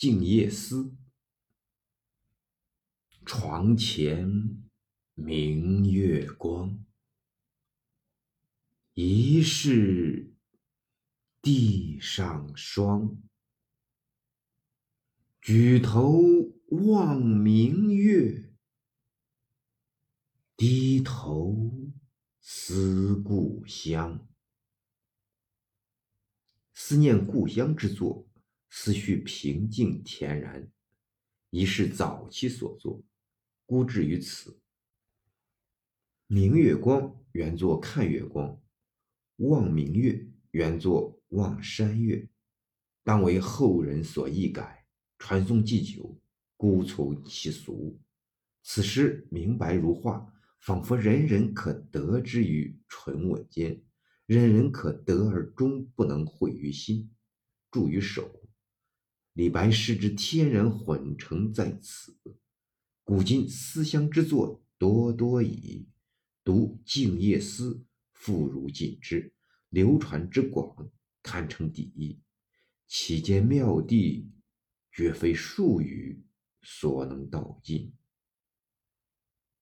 静夜思》：床前明月光，疑是地上霜。举头望明月，低头思故乡。思念故乡之作，思绪平静恬然，已是早期所作，孤至于此。明月光原作看月光，望明月原作望山月，当为后人所易改。传颂既久，孤从其俗。此诗明白如画，仿佛人人可得之于唇吻间，人人可得而终不能会于心，著于手。李白诗之天然混成在此。古今思乡之作多多矣，读《静夜思》妇孺尽知，流传之广，堪称第一。其间妙谛。绝非数语所能道尽。